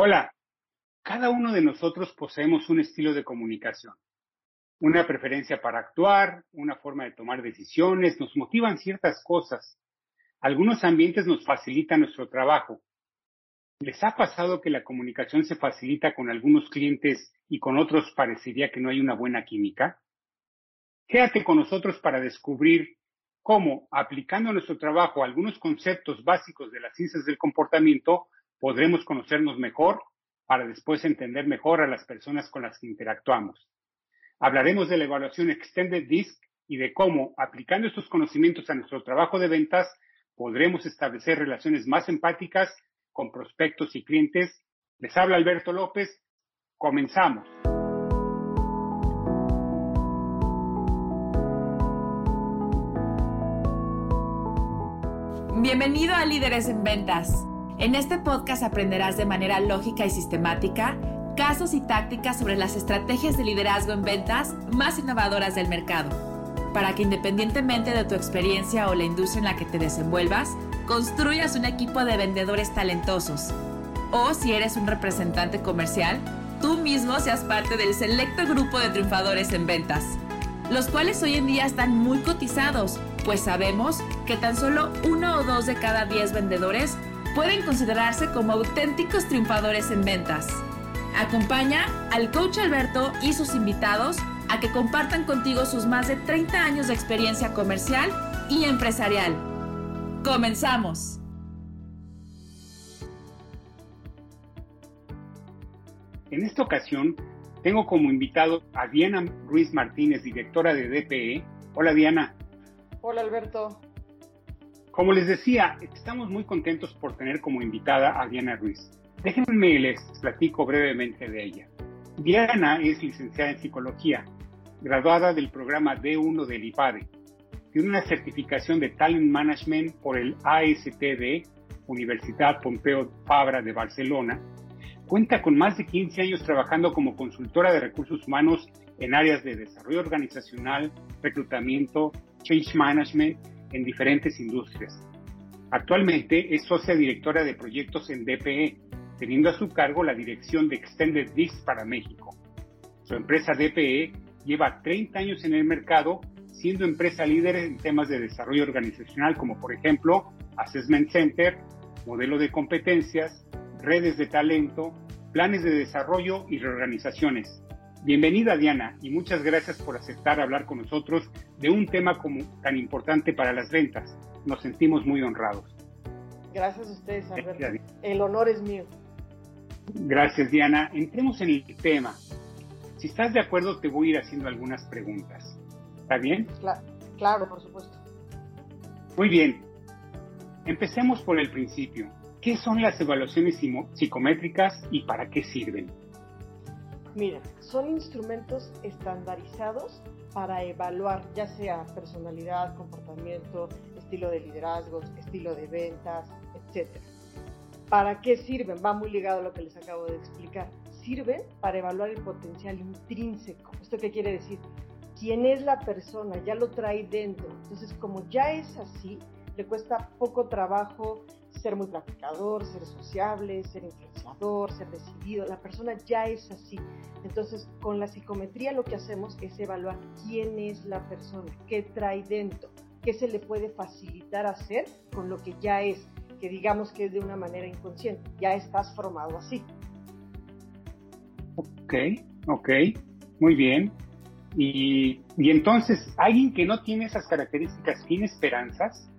Hola, cada uno de nosotros poseemos un estilo de comunicación, una preferencia para actuar, una forma de tomar decisiones, nos motivan ciertas cosas. Algunos ambientes nos facilitan nuestro trabajo. ¿Les ha pasado que la comunicación se facilita con algunos clientes y con otros parecería que no hay una buena química? Quédate con nosotros para descubrir cómo, aplicando nuestro trabajo algunos conceptos básicos de las ciencias del comportamiento, podremos conocernos mejor para después entender mejor a las personas con las que interactuamos. Hablaremos de la evaluación Extended Disc y de cómo, aplicando estos conocimientos a nuestro trabajo de ventas, podremos establecer relaciones más empáticas con prospectos y clientes. Les habla Alberto López. Comenzamos. Bienvenido a Líderes en Ventas en este podcast aprenderás de manera lógica y sistemática casos y tácticas sobre las estrategias de liderazgo en ventas más innovadoras del mercado, para que independientemente de tu experiencia o la industria en la que te desenvuelvas, construyas un equipo de vendedores talentosos. O si eres un representante comercial, tú mismo seas parte del selecto grupo de triunfadores en ventas, los cuales hoy en día están muy cotizados, pues sabemos que tan solo uno o dos de cada diez vendedores pueden considerarse como auténticos triunfadores en ventas. Acompaña al coach Alberto y sus invitados a que compartan contigo sus más de 30 años de experiencia comercial y empresarial. ¡Comenzamos! En esta ocasión tengo como invitado a Diana Ruiz Martínez, directora de DPE. Hola Diana. Hola Alberto. Como les decía, estamos muy contentos por tener como invitada a Diana Ruiz. Déjenme les platico brevemente de ella. Diana es licenciada en psicología, graduada del programa D1 del IPADE. Tiene una certificación de Talent Management por el ASTD, Universidad Pompeu Fabra de Barcelona. Cuenta con más de 15 años trabajando como consultora de recursos humanos en áreas de desarrollo organizacional, reclutamiento, change management en diferentes industrias. Actualmente es socia directora de proyectos en DPE, teniendo a su cargo la dirección de Extended Disc para México. Su empresa DPE lleva 30 años en el mercado, siendo empresa líder en temas de desarrollo organizacional como por ejemplo Assessment Center, modelo de competencias, redes de talento, planes de desarrollo y reorganizaciones. Bienvenida Diana y muchas gracias por aceptar hablar con nosotros de un tema como, tan importante para las ventas. Nos sentimos muy honrados. Gracias a ustedes, Alberto. El honor es mío. Gracias, Diana. Entremos en el tema. Si estás de acuerdo, te voy a ir haciendo algunas preguntas. ¿Está bien? claro, por supuesto. Muy bien. Empecemos por el principio. ¿Qué son las evaluaciones psicométricas y para qué sirven? Mira, son instrumentos estandarizados para evaluar ya sea personalidad, comportamiento, estilo de liderazgo, estilo de ventas, etc. ¿Para qué sirven? Va muy ligado a lo que les acabo de explicar. Sirven para evaluar el potencial intrínseco. ¿Esto qué quiere decir? ¿Quién es la persona? Ya lo trae dentro. Entonces, como ya es así, le cuesta poco trabajo ser muy platicador, ser sociable, ser influenciador, ser decidido. La persona ya es así. Entonces, con la psicometría lo que hacemos es evaluar quién es la persona, qué trae dentro, qué se le puede facilitar hacer con lo que ya es, que digamos que es de una manera inconsciente. Ya estás formado así. Ok, ok, muy bien. Y, y entonces, alguien que no tiene esas características, ¿tiene esperanzas?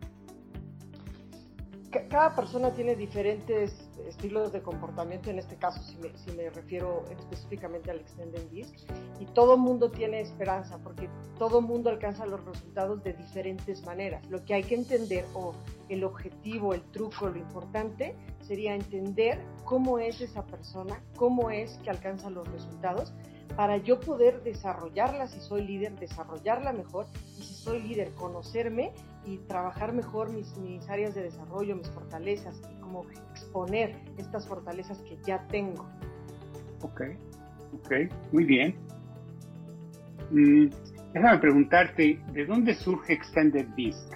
Cada persona tiene diferentes estilos de comportamiento, en este caso si me, refiero específicamente al Extended Disc, y todo mundo tiene esperanza porque todo mundo alcanza los resultados de diferentes maneras. Lo que hay que entender o el objetivo, el truco, lo importante sería entender cómo es esa persona, cómo es que alcanza los resultados para yo poder desarrollarla si soy líder, desarrollarla mejor y si soy líder, conocerme y trabajar mejor mis, mis áreas de desarrollo, mis fortalezas y cómo exponer estas fortalezas que ya tengo. Ok, ok, muy bien. Mm, déjame preguntarte, ¿de dónde surge Extended Disc?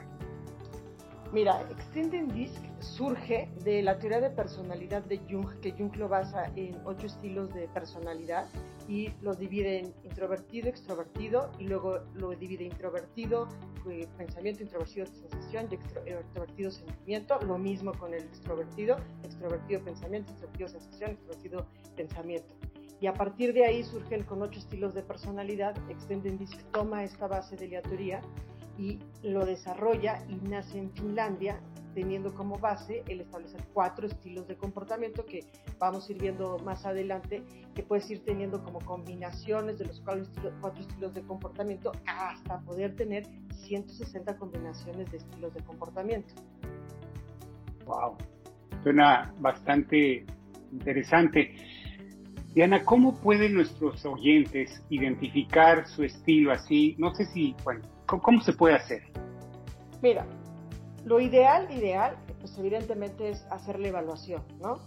Mira, Extended Disc surge de la teoría de personalidad de Jung, que Jung lo basa en ocho estilos de personalidad y los divide en introvertido, extrovertido y luego lo divide introvertido, eh, pensamiento, introvertido, sensación y extrovertido, sentimiento. Lo mismo con el extrovertido, extrovertido, pensamiento, extrovertido, sensación, extrovertido, pensamiento. Y a partir de ahí surgen con ocho estilos de personalidad, Extenden Disc toma esta base de la teoría y lo desarrolla y nace en Finlandia teniendo como base el establecer cuatro estilos de comportamiento que vamos a ir viendo más adelante, que puedes ir teniendo como combinaciones de los cuatro estilos de comportamiento hasta poder tener 160 combinaciones de estilos de comportamiento. Wow, suena bastante interesante. Diana, ¿cómo pueden nuestros oyentes identificar su estilo así? No sé si, bueno, ¿cómo, se puede hacer? Mira, lo ideal, ideal, pues evidentemente es hacer la evaluación, ¿no?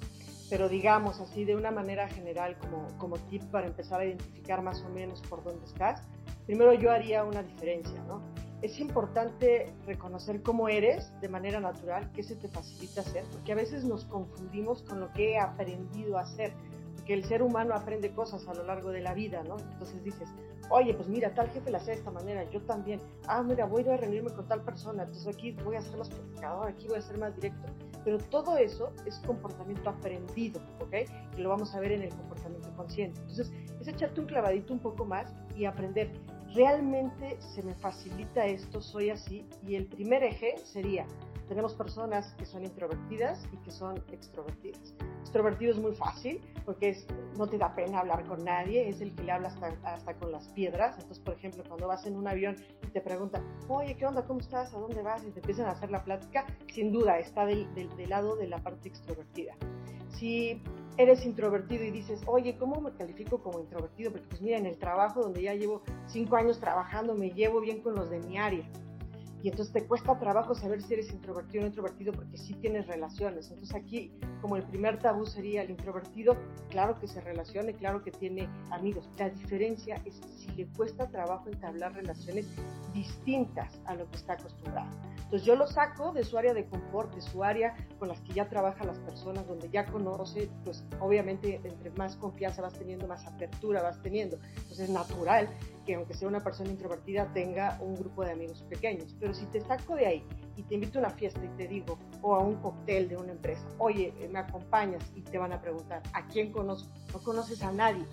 Pero digamos así de una manera general como, como tip para empezar a identificar más o menos por dónde estás, primero yo haría una diferencia, ¿no? Es importante reconocer cómo eres de manera natural, qué se te facilita hacer, porque a veces nos confundimos con lo que he aprendido a hacer que el ser humano aprende cosas a lo largo de la vida, ¿no? Entonces dices, oye, pues mira, tal jefe la hace de esta manera, yo también. Ah, mira, voy a reunirme con tal persona, entonces aquí voy a ser más platicador, aquí voy a ser más directo. Pero todo eso es comportamiento aprendido, ¿ok? Y lo vamos a ver en el comportamiento consciente. Entonces, es echarte un clavadito un poco más y aprender. Realmente se me facilita esto, soy así. Y el primer eje sería, tenemos personas que son introvertidas y que son extrovertidas. Extrovertido es muy fácil porque es, no te da pena hablar con nadie, es el que le habla hasta, con las piedras. Entonces, por ejemplo, cuando vas en un avión y te preguntan, oye, ¿qué onda? ¿Cómo estás? ¿A dónde vas? Y te empiezan a hacer la plática, sin duda está del, del lado de la parte extrovertida. Si eres introvertido y dices, oye, ¿cómo me califico como introvertido? Porque pues mira, en el trabajo donde ya llevo cinco años trabajando, me llevo bien con los de mi área y entonces te cuesta trabajo saber si eres introvertido o introvertido porque sí tienes relaciones. Entonces aquí, como el primer tabú sería el introvertido, claro que se relacione, claro que tiene amigos. La diferencia es si le cuesta trabajo entablar relaciones distintas a lo que está acostumbrado. Entonces yo lo saco de su área de confort, de su área con las que ya trabajan las personas, donde ya conoce, pues obviamente entre más confianza vas teniendo, más apertura vas teniendo. Entonces es natural que aunque sea una persona introvertida tenga un grupo de amigos pequeños. Pero si te saco de ahí y te invito a una fiesta y te digo, o a un cóctel de una empresa, oye, eh, me acompañas y te van a preguntar, ¿a quién conozco? No conoces a nadie.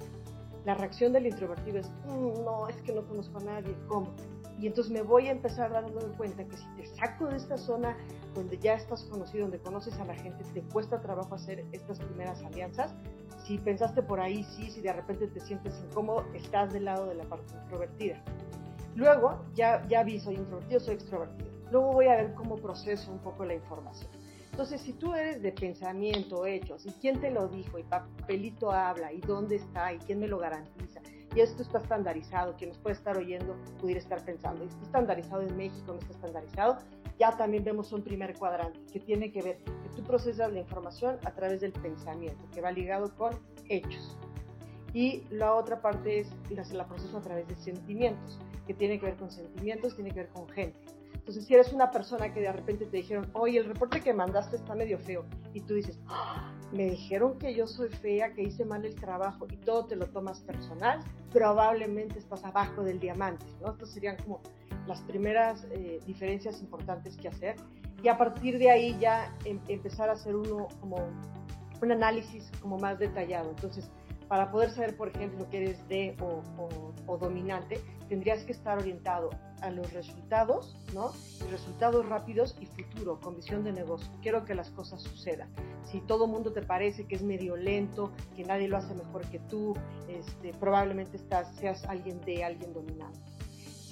La reacción del introvertido es, mm, no, es que no conozco a nadie, ¿cómo? Y entonces me voy a empezar dando cuenta que si te saco de esta zona donde ya estás conocido, donde conoces a la gente, te cuesta trabajo hacer estas primeras alianzas, si pensaste por ahí, sí, si de repente te sientes incómodo, estás del lado de la parte introvertida. Luego, ya, ya vi, soy introvertido, soy extrovertido. Luego voy a ver cómo proceso un poco la información. Entonces, si tú eres de pensamiento, hechos, y quién te lo dijo, y papelito habla, y dónde está, y quién me lo garantiza, y esto está estandarizado, quien nos puede estar oyendo pudiera estar pensando, está estandarizado en México, no está estandarizado, ya también vemos un primer cuadrante que tiene que ver que tú procesas la información a través del pensamiento, que va ligado con hechos. Y la otra parte es la proceso a través de sentimientos, que tiene que ver con sentimientos, tiene que ver con gente. Entonces, si eres una persona que de repente te dijeron, oye, el reporte que mandaste está medio feo, y tú dices, ¡Ah! Me dijeron que yo soy fea, que hice mal el trabajo, y todo te lo tomas personal, probablemente estás abajo del diamante, ¿no? Estas serían como las primeras eh, diferencias importantes que hacer y a partir de ahí ya em, empezar a hacer uno como un análisis como más detallado. Entonces, para poder saber, por ejemplo, que eres de o, dominante, tendrías que estar orientado a los resultados, ¿no? Resultados rápidos y futuro, con visión de negocio. Quiero que las cosas sucedan. Si todo mundo te parece que es medio lento, que nadie lo hace mejor que tú, este, probablemente estás, seas alguien de alguien dominante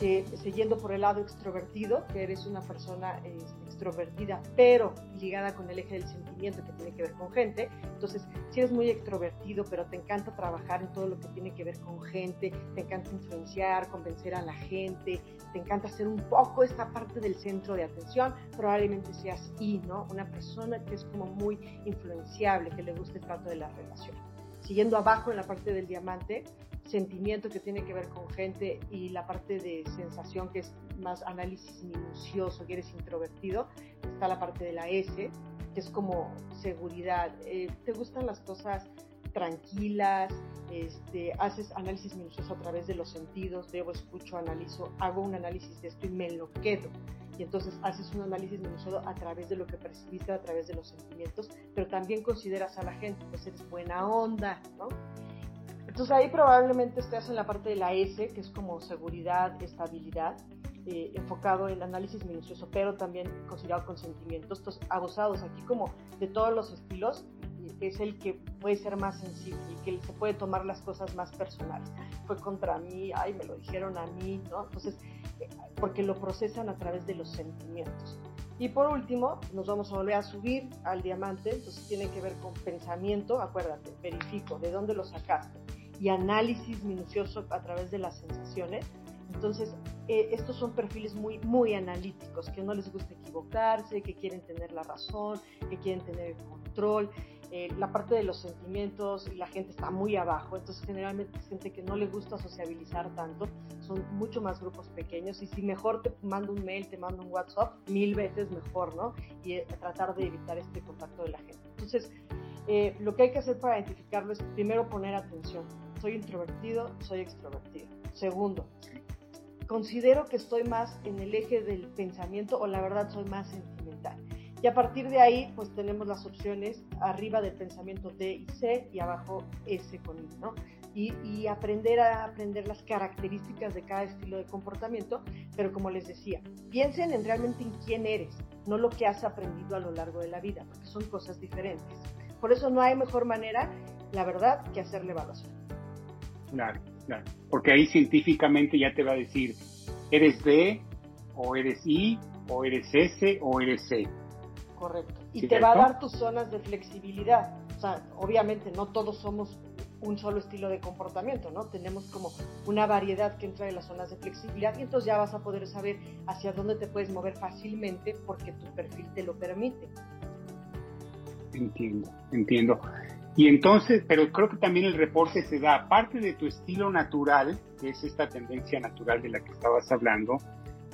siguiendo por el lado extrovertido, que eres una persona este, extrovertida, pero ligada con el eje del sentimiento que tiene que ver con gente. Entonces, si eres muy extrovertido, pero te encanta trabajar en todo lo que tiene que ver con gente, te encanta influenciar, convencer a la gente, te encanta hacer un poco esta parte del centro de atención, probablemente seas I, ¿no? Una persona que es como muy influenciable, que le gusta el trato de la relación. Siguiendo abajo en la parte del diamante, sentimiento que tiene que ver con gente y la parte de sensación que es más análisis minucioso, que eres introvertido, está la parte de la S, que es como seguridad. Eh, ¿Te gustan las cosas tranquilas? Este, haces análisis minucioso a través de los sentidos, veo, escucho, analizo, hago un análisis de esto y me lo quedo. Y entonces haces un análisis minucioso a través de lo que percibiste, a través de los sentimientos, pero también consideras a la gente, pues eres buena onda, ¿no? Entonces ahí probablemente estés en la parte de la S, que es como seguridad, estabilidad, eh, enfocado en análisis minucioso, pero también considerado con sentimientos. Estos abusados aquí como de todos los estilos, es el que puede ser más sensible y que se puede tomar las cosas más personales. Fue contra mí, ay, me lo dijeron a mí, ¿no? Entonces, eh, porque lo procesan a través de los sentimientos. Y por último, nos vamos a volver a subir al diamante, entonces tiene que ver con pensamiento, acuérdate, verifico de dónde lo sacaste y análisis minucioso a través de las sensaciones. Entonces, eh, estos son perfiles muy, muy analíticos, que no les gusta equivocarse, que quieren tener la razón, que quieren tener el control. Eh, la parte de los sentimientos la gente está muy abajo, entonces generalmente es gente que no le gusta sociabilizar tanto, son mucho más grupos pequeños y si mejor te mando un mail, te mando un WhatsApp, mil veces mejor, ¿no? Y eh, tratar de evitar este contacto de la gente. Entonces, lo que hay que hacer para identificarlo es primero poner atención soy introvertido, soy extrovertido. Segundo, considero que estoy más en el eje del pensamiento o la verdad soy más sentimental. Y a partir de ahí, pues tenemos las opciones arriba del pensamiento D y C y abajo S con I, ¿no? Y, y, aprender a aprender las características de cada estilo de comportamiento, pero como les decía, piensen en realmente en quién eres, no lo que has aprendido a lo largo de la vida, porque son cosas diferentes. Por eso no hay mejor manera, la verdad, que hacer la evaluación. Claro, claro. Porque ahí científicamente ya te va a decir, eres B, o eres I, o eres S, o eres C. Correcto. Y te va a dar tus zonas de flexibilidad. O sea, obviamente no todos somos un solo estilo de comportamiento, ¿no? Tenemos como una variedad que entra en las zonas de flexibilidad y entonces ya vas a poder saber hacia dónde te puedes mover fácilmente porque tu perfil te lo permite. Entiendo, entiendo. Y entonces, pero creo que también el reporte se da, aparte de tu estilo natural, que es esta tendencia natural de la que estabas hablando,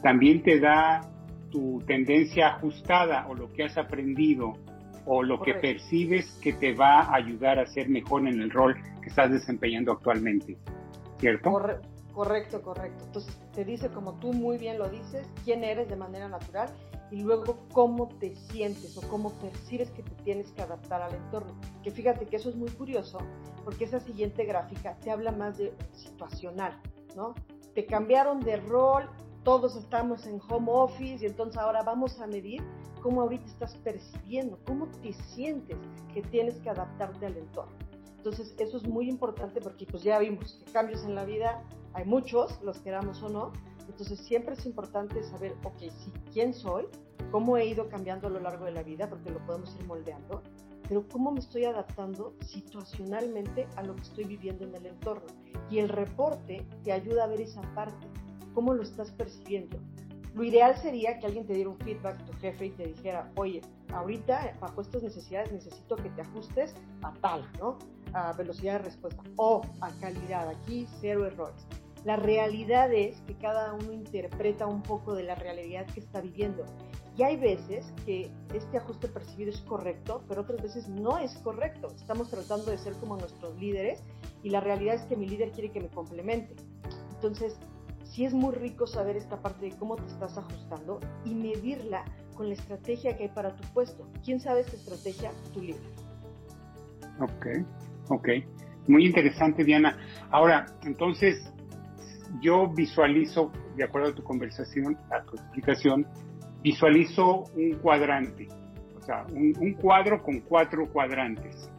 también te da tu tendencia ajustada o lo que has aprendido o lo que percibes que te va a ayudar a ser mejor en el rol que estás desempeñando actualmente, ¿cierto? correcto, correcto. Entonces te dice, como tú muy bien lo dices, quién eres de manera natural y luego cómo te sientes o cómo percibes que te tienes que adaptar al entorno. Que fíjate que eso es muy curioso porque esa siguiente gráfica te habla más de situacional, ¿no? Te cambiaron de rol, todos estamos en home office y entonces ahora vamos a medir cómo ahorita estás percibiendo, cómo te sientes que tienes que adaptarte al entorno. Entonces eso es muy importante porque pues ya vimos que cambios en la vida hay muchos, los queramos o no, entonces siempre es importante saber, ok, sí, quién soy, cómo he ido cambiando a lo largo de la vida, porque lo podemos ir moldeando, pero cómo me estoy adaptando situacionalmente a lo que estoy viviendo en el entorno. Y el reporte te ayuda a ver esa parte, cómo lo estás percibiendo. Lo ideal sería que alguien te diera un feedback, tu jefe, y te dijera, oye, ahorita bajo estas necesidades necesito que te ajustes a tal, ¿no? A velocidad de respuesta o a calidad. Aquí cero errores. La realidad es que cada uno interpreta un poco de la realidad que está viviendo. Y hay veces que este ajuste percibido es correcto, pero otras veces no es correcto. Estamos tratando de ser como nuestros líderes y la realidad es que mi líder quiere que me complemente. Entonces, sí es muy rico saber esta parte de cómo te estás ajustando y medirla con la estrategia que hay para tu puesto. ¿Quién sabe esta estrategia? Tu líder. Ok, ok. Muy interesante, Diana. Ahora, entonces, yo visualizo, de acuerdo a tu conversación, a tu explicación, visualizo un cuadrante, o sea, un, cuadro con cuatro cuadrantes.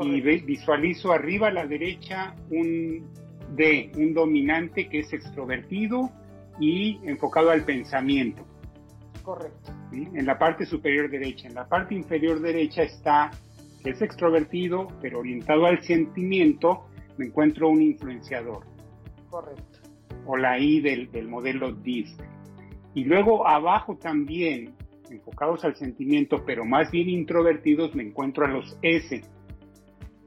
Y visualizo arriba a la derecha un D, un dominante que es extrovertido y enfocado al pensamiento. Correcto. En la parte superior derecha. En la parte inferior derecha está que es extrovertido, pero orientado al sentimiento, me encuentro un influenciador. Correcto. O la I del, modelo DISC. Y luego abajo también, enfocados al sentimiento, pero más bien introvertidos, me encuentro a los S.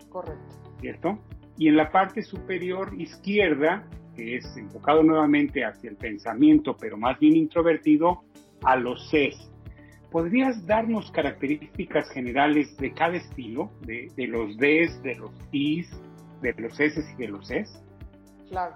Correcto. ¿Cierto? Y en la parte superior izquierda, que es enfocado nuevamente hacia el pensamiento, pero más bien introvertido, a los C. ¿podrías darnos características generales de cada estilo, de, de los Ds, de los Is, de los S y de los Es? Claro.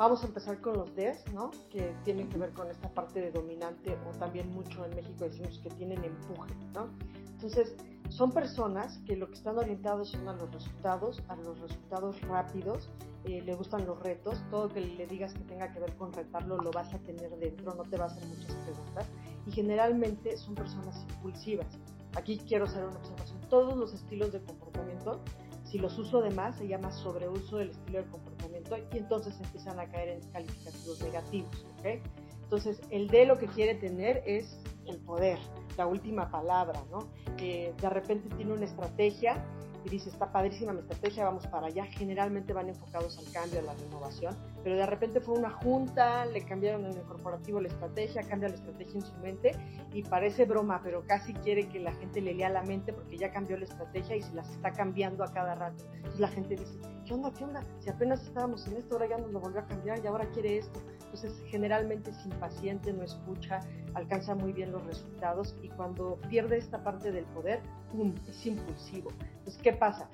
Vamos a empezar con los Ds, ¿no? Que tienen que ver con esta parte de dominante o también mucho en México decimos que tienen empuje, ¿no? Entonces, son personas que lo que están orientados son a los resultados, a los resultados rápidos, eh, le gustan los retos, todo que le digas que tenga que ver con retarlo lo vas a tener dentro, no te va a hacer muchas preguntas y generalmente son personas impulsivas. Aquí quiero hacer una observación, todos los estilos de comportamiento si los uso de más, se llama sobreuso del estilo de comportamiento y entonces empiezan a caer en calificativos negativos. ¿okay? Entonces, el D lo que quiere tener es el poder, la última palabra, ¿no? Eh, de repente tiene una estrategia y dice, está padrísima mi estrategia, vamos para allá. Generalmente van enfocados al cambio, a la renovación, pero de repente fue una junta, le cambiaron en el corporativo la estrategia, cambia la estrategia en su mente y parece broma, pero casi quiere que la gente le lea la mente porque ya cambió la estrategia y se las está cambiando a cada rato. Entonces la gente dice, ¿qué onda, qué onda? Si apenas estábamos en esto, ahora ya nos lo volvió a cambiar y ahora quiere esto. Entonces generalmente es impaciente, no escucha, alcanza muy bien los resultados y cuando pierde esta parte del poder, ¡pum!, es impulsivo. Entonces, ¿qué pasa?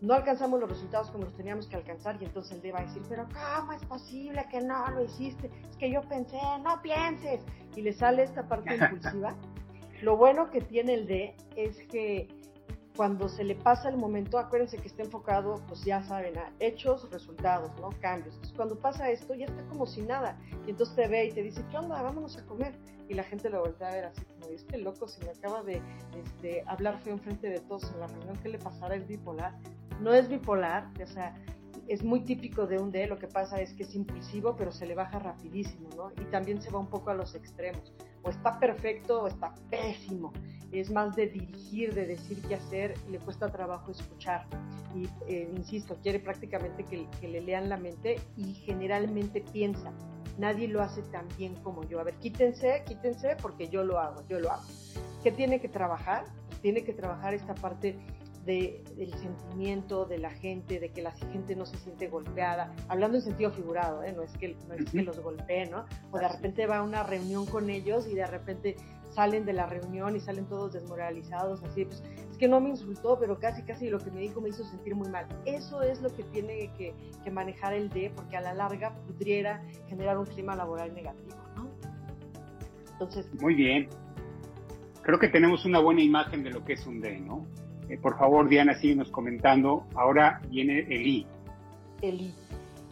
No alcanzamos los resultados como los teníamos que alcanzar y entonces el D va a decir, pero ¿cómo es posible que no lo hiciste? Es que yo pensé, no pienses. Y le sale esta parte impulsiva. Lo bueno que tiene el D es que cuando se le pasa el momento, acuérdense que está enfocado, pues ya saben, a hechos, resultados, ¿no? Cambios. Entonces, cuando pasa esto, ya está como si nada. Y entonces te ve y te dice, ¿qué onda? Vámonos a comer. Y la gente lo voltea a ver así como, este loco, si me acaba de este, hablar feo enfrente de todos en la reunión, ¿qué le pasará? Es bipolar. No es bipolar, o sea, es muy típico de un D, lo que pasa es que es impulsivo, pero se le baja rapidísimo, ¿no? Y también se va un poco a los extremos. O está perfecto o está pésimo. Es más de dirigir, de decir qué hacer, le cuesta trabajo escuchar. Y, eh, insisto, quiere prácticamente que, le lean la mente y generalmente piensa. Nadie lo hace tan bien como yo. A ver, quítense, quítense porque yo lo hago, yo lo hago. ¿Qué tiene que trabajar? Tiene que trabajar esta parte de, del sentimiento de la gente, de que la gente no se siente golpeada, hablando en sentido figurado, ¿eh? no es que, no es que los golpeen, ¿no? O de repente va a una reunión con ellos y de repente salen de la reunión y salen todos desmoralizados, así, pues es que no me insultó, pero casi, casi lo que me dijo me hizo sentir muy mal. Eso es lo que tiene que, que manejar el D, porque a la larga pudiera generar un clima laboral negativo, ¿no? Entonces... Muy bien. Creo que tenemos una buena imagen de lo que es un D, ¿no? Eh, por favor, Diana, síguenos comentando. Ahora viene el I. El I.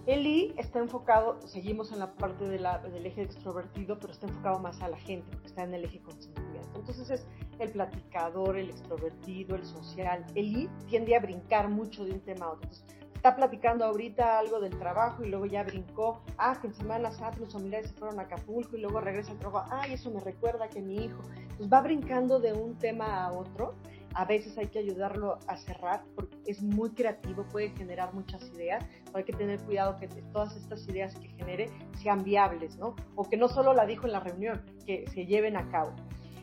El I está enfocado, seguimos en la parte del eje extrovertido, pero está enfocado más a la gente, porque está en el eje consentimiento. Entonces es el platicador, el extrovertido, el social. El I tiende a brincar mucho de un tema a otro. Está platicando ahorita algo del trabajo y luego ya brincó, ah, que en Semana Santa los familiares se fueron a Acapulco y luego regresa al trabajo, ay, eso me recuerda que mi hijo. Entonces va brincando de un tema a otro a veces hay que ayudarlo a cerrar porque es muy creativo, puede generar muchas ideas, pero hay que tener cuidado que todas estas ideas que genere sean viables, ¿no? O que no solo la dijo en la reunión, que se lleven a cabo.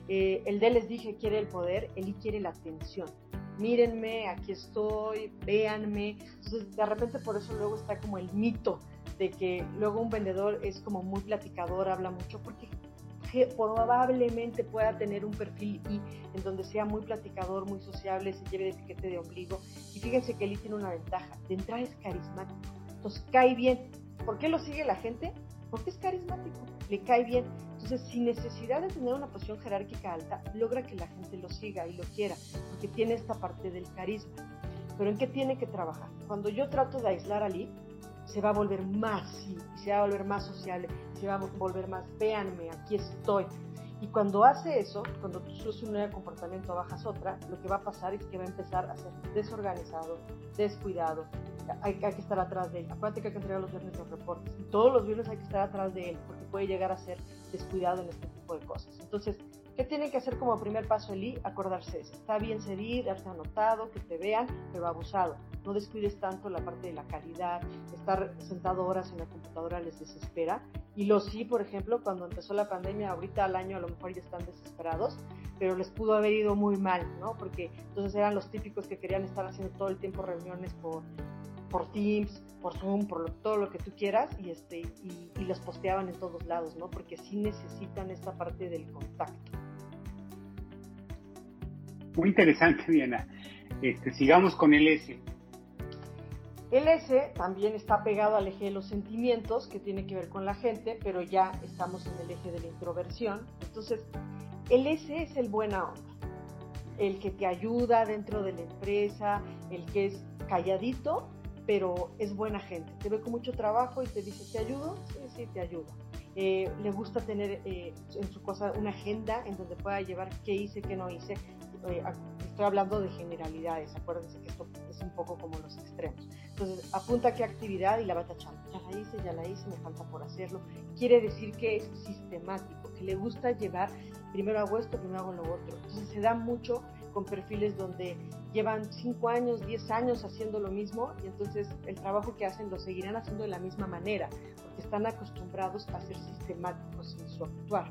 Eh, el D les dije quiere el poder, el quiere la atención. Mírenme, aquí estoy, véanme. Entonces, de repente por eso luego está como el mito de que luego un vendedor es como muy platicador, habla mucho, porque probablemente pueda tener un perfil I en donde sea muy platicador, muy sociable, se lleve de etiquete de ombligo. Y fíjense que él tiene una ventaja, de entrada es carismático, entonces cae bien. ¿Por qué lo sigue la gente? Porque es carismático, le cae bien. Entonces, sin necesidad de tener una posición jerárquica alta, logra que la gente lo siga y lo quiera, porque tiene esta parte del carisma. Pero ¿en qué tiene que trabajar? Cuando yo trato de aislar a Lee, se va a volver más, sí, se va a volver más sociable, se va a volver más, véanme, aquí estoy. Y cuando hace eso, cuando tú subes un nuevo comportamiento, bajas otra, lo que va a pasar es que va a empezar a ser desorganizado, descuidado, hay, hay, que estar atrás de él. Acuérdate que hay que entregar los viernes los reportes. Y todos los viernes hay que estar atrás de él, porque puede llegar a ser descuidado en este tipo de cosas. Entonces, ¿qué tienen que hacer como primer paso el I? Acordarse. Está bien seguir, darte anotado, que te vean, pero abusado. No descuides tanto la parte de la calidad, estar sentado horas en la computadora les desespera. Y los sí, por ejemplo, cuando empezó la pandemia, ahorita al año a lo mejor ya están desesperados, pero les pudo haber ido muy mal, ¿no? Porque entonces eran los típicos que querían estar haciendo todo el tiempo reuniones por, por Teams, por Zoom, por todo lo que tú quieras y este y, y, los posteaban en todos lados, ¿no? Porque sí necesitan esta parte del contacto. Muy interesante, Diana. Este, sigamos con el S. El S también está pegado al eje de los sentimientos, que tiene que ver con la gente, pero ya estamos en el eje de la introversión. Entonces, el S es el buena onda, el que te ayuda dentro de la empresa, el que es calladito, pero es buena gente. Te ve con mucho trabajo y te dice, ¿te ayudo? Sí, sí, te ayudo. Eh, le gusta tener eh, en su cosa una agenda en donde pueda llevar qué hice, qué no hice. Eh, estoy hablando de generalidades, acuérdense que esto es un poco como los extremos. Entonces, apunta qué actividad y la va tachando. Ya la hice, ya la hice, me falta por hacerlo. Quiere decir que es sistemático, que le gusta llevar, primero hago esto, primero hago lo otro. Entonces, se da mucho con perfiles donde llevan 5 años, 10 años haciendo lo mismo y entonces el trabajo que hacen lo seguirán haciendo de la misma manera, porque están acostumbrados a ser sistemáticos en su actuar.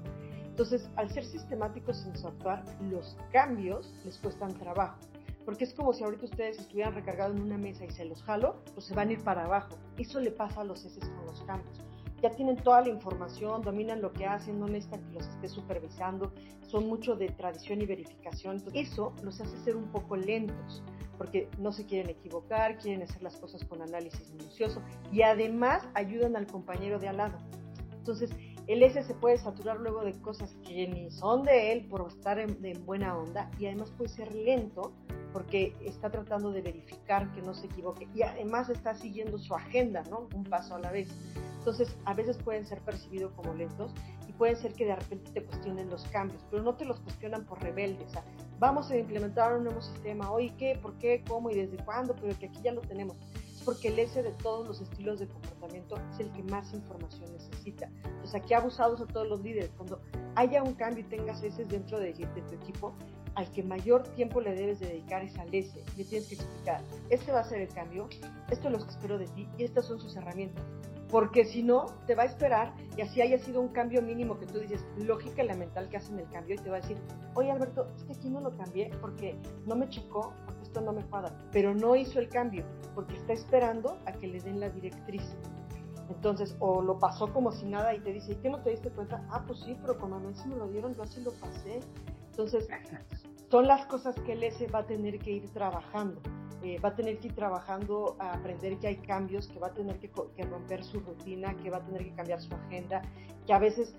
Entonces, al ser sistemáticos en su actuar, los cambios les cuestan trabajo. Porque es como si ahorita ustedes estuvieran recargados en una mesa y se los jalo, pues se van a ir para abajo. Eso le pasa a los S con los cambios ya tienen toda la información, dominan lo que hacen, no necesitan que los esté supervisando, son mucho de tradición y verificación. eso los hace ser un poco lentos, porque no se quieren equivocar, quieren hacer las cosas con análisis minucioso y además ayudan al compañero de al lado. Entonces, el S se puede saturar luego de cosas que ni son de él por estar en, en buena onda y además puede ser lento porque está tratando de verificar que no se equivoque y además está siguiendo su agenda, ¿no? Un paso a la vez. Entonces, a veces pueden ser percibidos como lentos y pueden ser que de repente te cuestionen los cambios, pero no te los cuestionan por rebeldes. O sea, vamos a implementar un nuevo sistema, hoy qué, por qué, cómo y desde cuándo, pero que aquí ya lo tenemos. Porque el S de todos los estilos de comportamiento es el que más información necesita. Entonces, aquí abusados a todos los líderes. Cuando haya un cambio y tengas S dentro de, de tu equipo, al que mayor tiempo le debes de dedicar es al S. Le tienes que explicar, este va a ser el cambio, esto es lo que espero de ti y estas son sus herramientas porque si no, te va a esperar y así haya sido un cambio mínimo que tú dices, lógica elemental que hacen el cambio y te va a decir, oye Alberto, es que aquí no lo cambié porque no me porque esto no me cuadra, pero no hizo el cambio porque está esperando a que le den la directriz. Entonces, o lo pasó como si nada y te dice, ¿y qué no te diste cuenta? Ah, pues sí, pero como a mí sí me lo dieron, yo así lo pasé. Entonces, son las cosas que el S va a tener que ir trabajando. Eh, va a tener que ir trabajando a aprender que hay cambios, que va a tener que, romper su rutina, que va a tener que cambiar su agenda, que a veces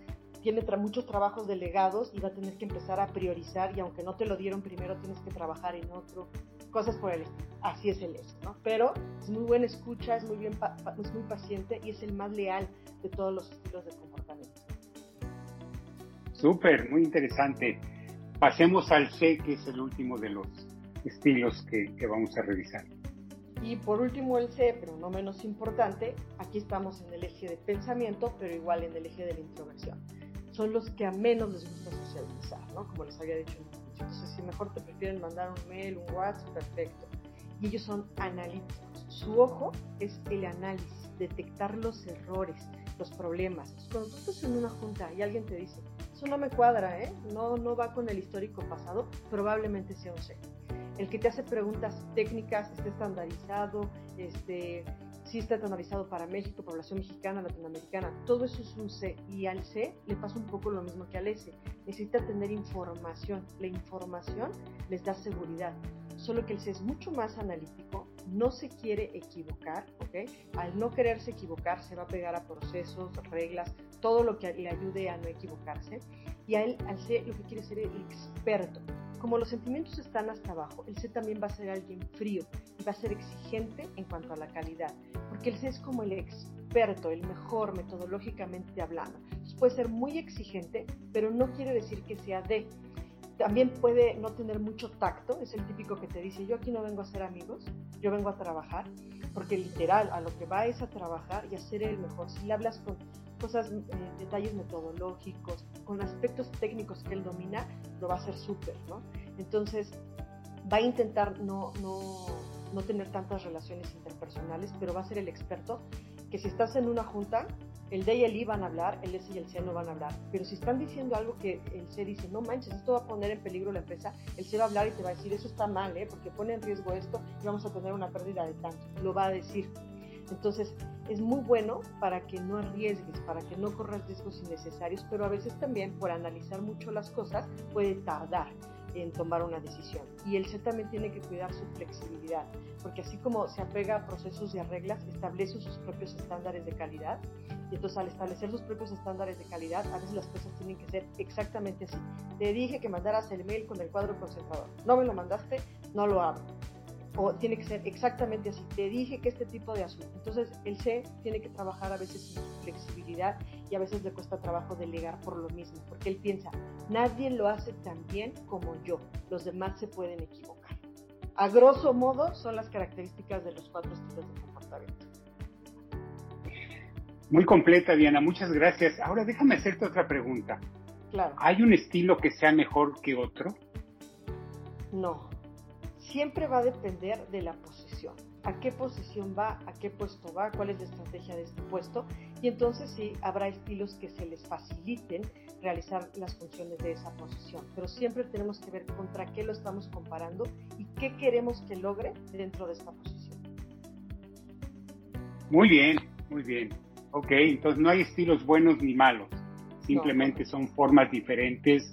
tiene muchos trabajos delegados y va a tener que empezar a priorizar y aunque no te lo dieron primero tienes que trabajar en otro, cosas por el estilo. Así es el S, ¿no? Pero es muy buena escucha, es muy, bien, es muy paciente y es el más leal de todos los estilos de comportamiento. Súper, muy interesante. Pasemos al C, que es el último de los estilos que, vamos a revisar. Y por último el C, pero no menos importante, aquí estamos en el eje de pensamiento, pero igual en el eje de la introversión. Son los que a menos les gusta socializar, ¿no? Como les había dicho Entonces, si mejor te prefieren mandar un mail, un WhatsApp, perfecto. Y ellos son analíticos. Su ojo es el análisis, detectar los errores, los problemas. Cuando tú estás en una junta y alguien te dice, eso no me cuadra, ¿eh? no, no va con el histórico pasado, probablemente sea un C el que te hace preguntas técnicas está estandarizado, este, sí está estandarizado para México, población mexicana, latinoamericana, todo eso es un C y al C le pasa un poco lo mismo que al S, necesita tener información, la información les da seguridad, solo que el C es mucho más analítico, no se quiere equivocar, ¿ok? Al no quererse equivocar se va a pegar a procesos, reglas, todo lo que le ayude a no equivocarse. Y a él, al C lo que quiere ser el experto, como los sentimientos están hasta abajo, el C también va a ser alguien frío y va a ser exigente en cuanto a la calidad, porque el C es como el experto, el mejor metodológicamente hablando. puede ser muy exigente, pero no quiere decir que sea D. También puede no tener mucho tacto, es el típico que te dice, yo aquí no vengo a ser amigos, yo vengo a trabajar, porque literal a lo que va es a trabajar y a ser el mejor. Si le hablas con cosas, eh, detalles metodológicos, con aspectos técnicos que él domina, lo va a hacer súper, ¿no? Entonces, va a intentar no, no, no tener tantas relaciones interpersonales, pero va a ser el experto que si estás en una junta, el D y el I van a hablar, el S y el C no van a hablar. Pero si están diciendo algo que el C dice, no manches, esto va a poner en peligro la empresa, el C va a hablar y te va a decir, eso está mal, ¿eh? porque pone en riesgo esto y vamos a tener una pérdida de tanto. Lo va a decir. Entonces, es muy bueno para que no arriesgues, para que no corras riesgos innecesarios, pero a veces también por analizar mucho las cosas puede tardar. en tomar una decisión. Y el C también tiene que cuidar su flexibilidad, porque así como se apega a procesos y a reglas, establece sus propios estándares de calidad. Y entonces al establecer sus propios estándares de calidad, a veces las cosas tienen que ser exactamente así. Te dije que mandaras el mail con el cuadro concentrador. No me lo mandaste, no lo abro o tiene que ser exactamente así. Te dije que este tipo de asunto. Entonces, el C tiene que trabajar a veces sin flexibilidad y a veces le cuesta trabajo delegar por lo mismo, porque él piensa, nadie lo hace tan bien como yo, los demás se pueden equivocar. A grosso modo, son las características de los cuatro estilos de comportamiento. Muy completa, Diana, muchas gracias. Ahora déjame hacerte otra pregunta. Claro. ¿Hay un estilo que sea mejor que otro? No, siempre va a depender de la posición. A qué posición va, a qué puesto va, cuál es la estrategia de este puesto. Y entonces sí, habrá estilos que se les faciliten realizar las funciones de esa posición. Pero siempre tenemos que ver contra qué lo estamos comparando y qué queremos que logre dentro de esta posición. Muy bien, muy bien. Ok, entonces no hay estilos buenos ni malos. Simplemente son formas diferentes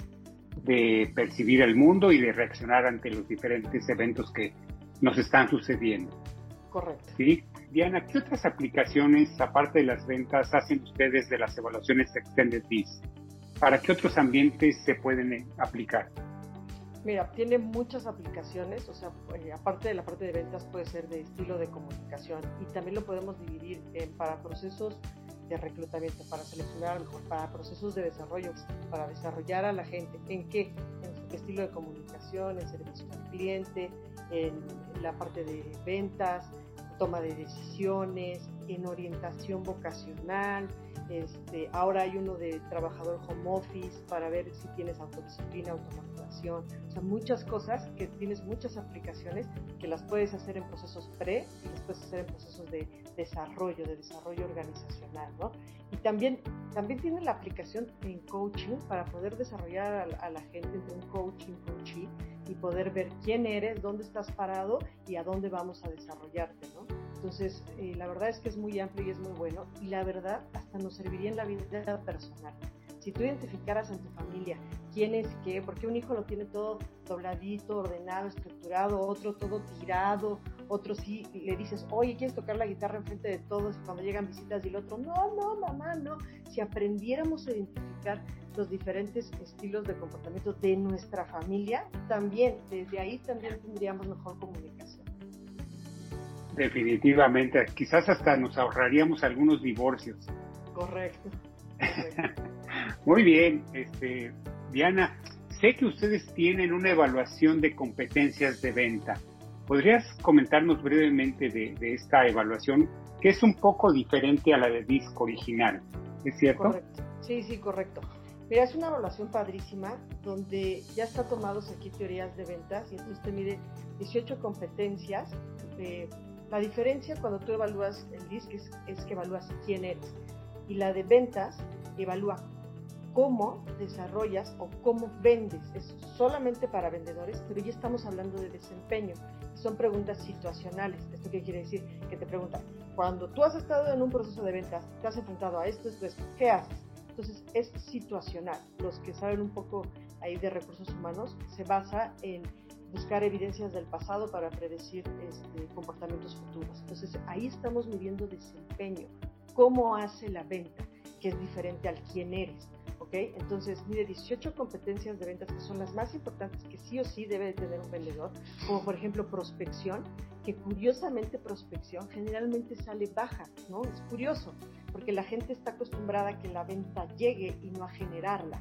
de percibir el mundo y de reaccionar ante los diferentes eventos que nos están sucediendo. Correcto. ¿Sí? Diana, ¿qué otras aplicaciones, aparte de las ventas, hacen ustedes de las evaluaciones Extended Biz? ¿Para qué otros ambientes se pueden eh, aplicar? Mira, tiene muchas aplicaciones, o sea, eh, aparte de la parte de ventas puede ser de estilo de comunicación y también lo podemos dividir en para procesos de reclutamiento, para seleccionar mejor, para procesos de desarrollo, para desarrollar a la gente. ¿En qué? En su estilo de comunicación, en servicio al cliente, en la parte de ventas, toma de decisiones, en orientación vocacional. Este, ahora hay uno de trabajador home office para ver si tienes autodisciplina, automatización, o sea, muchas cosas que tienes muchas aplicaciones que las puedes hacer en procesos pre y las puedes hacer en procesos de desarrollo, de desarrollo organizacional, ¿no? Y también, también tiene la aplicación en coaching para poder desarrollar a, a la gente de un coaching, coachee y poder ver quién eres, dónde estás parado y a dónde vamos a desarrollarte, ¿no? Entonces, eh, la verdad es que es muy amplio y es muy bueno y la verdad hasta nos serviría en la vida personal. Si tú identificaras en tu familia quién es qué, porque un hijo lo tiene todo dobladito, ordenado, estructurado, otro todo tirado, otro sí le dices, oye, ¿quieres tocar la guitarra enfrente de todos? cuando llegan visitas y el otro, no, no, mamá, no. Si aprendiéramos a identificar los diferentes estilos de comportamiento de nuestra familia, también, desde ahí también tendríamos mejor comunicación. Definitivamente, quizás hasta nos ahorraríamos algunos divorcios. Correcto. Muy bien, este, Diana, sé que ustedes tienen una evaluación de competencias de venta. ¿Podrías comentarnos brevemente de, de esta evaluación, que es un poco diferente a la de disco original? ¿Es cierto? Correcto. Sí, sí, correcto. Mira, es una evaluación padrísima donde ya está tomados aquí teorías de ventas y entonces te mide 18 competencias. Eh, la diferencia cuando tú evalúas el DISC es, es, que evalúas quién eres y la de ventas evalúa cómo desarrollas o cómo vendes. Es solamente para vendedores, pero ya estamos hablando de desempeño. Son preguntas situacionales. ¿Esto qué quiere decir? Que te preguntan, cuando tú has estado en un proceso de ventas, te has enfrentado a esto, esto, esto, ¿qué haces? Entonces es situacional. Los que saben un poco ahí de recursos humanos se basa en buscar evidencias del pasado para predecir este, comportamientos futuros. Entonces ahí estamos midiendo desempeño, cómo hace la venta, que es diferente al quién eres. Entonces mide 18 competencias de ventas que son las más importantes que sí o sí debe tener un vendedor, como por ejemplo prospección, que curiosamente prospección generalmente sale baja, ¿no? Es curioso porque la gente está acostumbrada a que la venta llegue y no a generarla.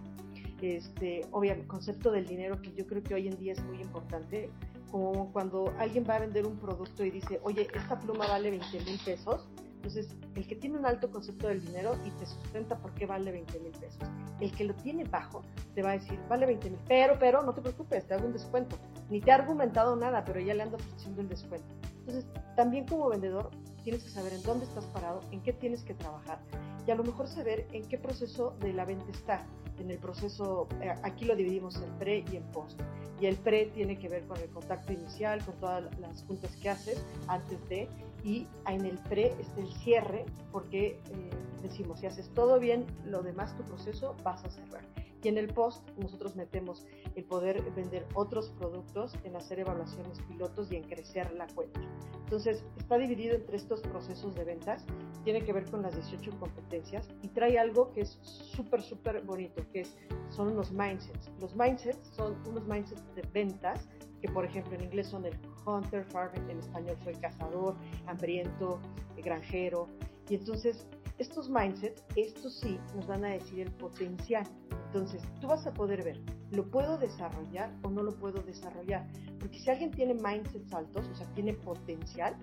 Este, obviamente, concepto del dinero que yo creo que hoy en día es muy importante, como cuando alguien va a vender un producto y dice, oye, esta pluma vale 20 mil pesos, entonces el que tiene un alto concepto del dinero y te sustenta por qué vale 20 mil pesos. El que lo tiene bajo te va a decir, vale 20 mil, pero, pero, no te preocupes, te hago un descuento. Ni te ha argumentado nada, pero ya le ando ofreciendo el descuento. Entonces, también como vendedor, tienes que saber en dónde estás parado, en qué tienes que trabajar y a lo mejor saber en qué proceso de la venta está. En el proceso, eh, aquí lo dividimos en pre y en post. Y el pre tiene que ver con el contacto inicial, con todas las juntas que haces antes de, y en el pre está el cierre, porque eh, decimos, si haces todo bien, lo demás tu proceso vas a cerrar. Y en el post nosotros metemos el poder vender otros productos, en hacer evaluaciones pilotos y en crecer la cuenta. Entonces, está dividido entre estos procesos de ventas, tiene que ver con las 18 competencias y trae algo que es súper, súper bonito, que es, son unos mindsets. Los mindsets son unos mindsets de ventas, que por ejemplo en inglés son el hunter, farmer, en español soy cazador, hambriento, granjero. Y entonces, estos mindsets, estos sí, nos van a decir el potencial. Entonces, tú vas a poder ver, ¿lo puedo desarrollar o no lo puedo desarrollar? Porque si alguien tiene mindsets altos, o sea, tiene potencial,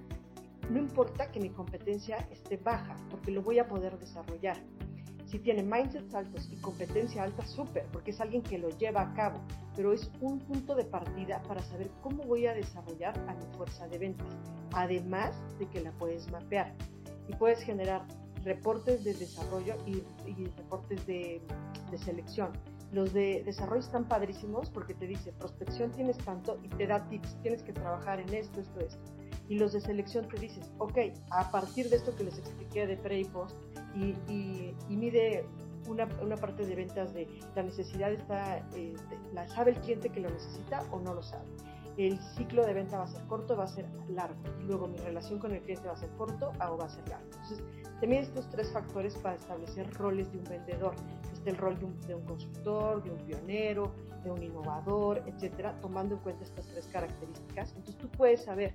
no importa que mi competencia esté baja, porque lo voy a poder desarrollar. Si tiene mindsets altos y competencia alta, súper, porque es alguien que lo lleva a cabo, pero es un punto de partida para saber cómo voy a desarrollar a mi fuerza de ventas, además de que la puedes mapear y puedes generar reportes de desarrollo y, reportes de, selección. Los de desarrollo están padrísimos porque te dice, prospección tienes tanto y te da tips, tienes que trabajar en esto, esto, esto. Y los de selección te dices, ok, a partir de esto que les expliqué de pre y post, y, y, mide una, una, parte de ventas de la necesidad está, eh, la sabe el cliente que lo necesita o no lo sabe el ciclo de venta va a ser corto, va a ser largo. Y luego mi relación con el cliente va a ser corto o va a ser largo. Entonces, también estos tres factores para establecer roles de un vendedor. Este el rol de un, de un consultor, de un pionero, de un innovador, etcétera, tomando en cuenta estas tres características. Entonces, tú puedes saber,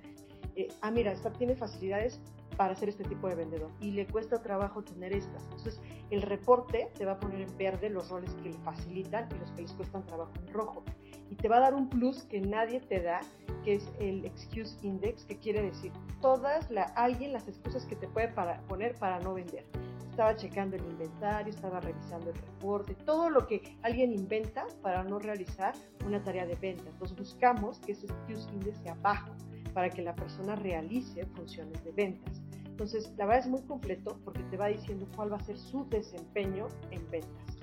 eh, ah, mira, esta tiene facilidades para ser este tipo de vendedor y le cuesta trabajo tener estas. Entonces, el reporte te va a poner en verde los roles que le facilitan y los que les cuestan trabajo en rojo y te va a dar un plus que nadie te da, que es el excuse index, que quiere decir todas alguien las excusas que te puede poner para no vender. Estaba checando el inventario, estaba revisando el reporte, todo lo que alguien inventa para no realizar una tarea de venta. Entonces buscamos que ese excuse index sea bajo para que la persona realice funciones de ventas. Entonces, la verdad es muy completo porque te va diciendo cuál va a ser su desempeño en ventas.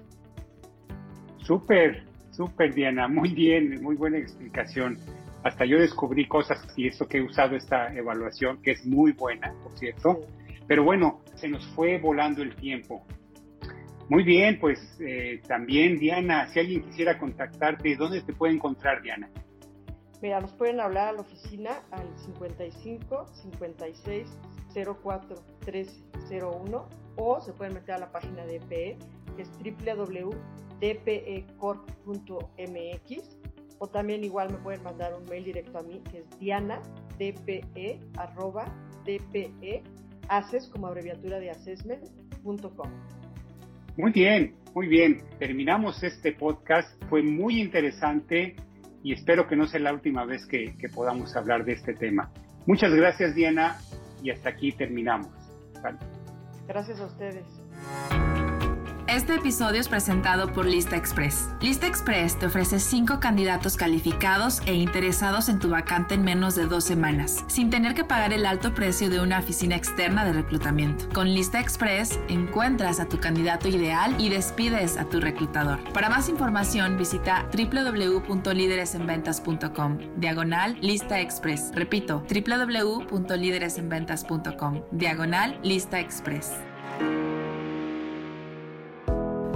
Súper, Súper, Diana, muy bien, muy buena explicación. Hasta yo descubrí cosas y eso que he usado esta evaluación, que es muy buena, por cierto. Pero bueno, se nos fue volando el tiempo. Muy bien, pues eh, también, Diana, si alguien quisiera contactarte, ¿dónde te puede encontrar, Diana? Mira, nos pueden hablar a la oficina al 55 56 04 1301 o se pueden meter a la página de PE, que es www dpecorp.mx o también igual me pueden mandar un mail directo a mí que es diana dpe arroba dpe como abreviatura de assessment.com. Muy bien, muy bien. Terminamos este podcast. Fue muy interesante y espero que no sea la última vez que, podamos hablar de este tema. Muchas gracias, Diana, y hasta aquí terminamos. Gracias a ustedes. Este episodio es presentado por Lista Express. Lista Express te ofrece 5 candidatos calificados e interesados en tu vacante en menos de dos semanas, sin tener que pagar el alto precio de una oficina externa de reclutamiento. Con Lista Express encuentras a tu candidato ideal y despides a tu reclutador. Para más información visita www.lideresenventas.com, diagonal Lista Express. Repito, www.lideresenventas.com, diagonal Lista Express.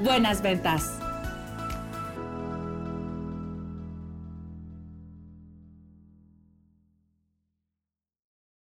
buenas ventas.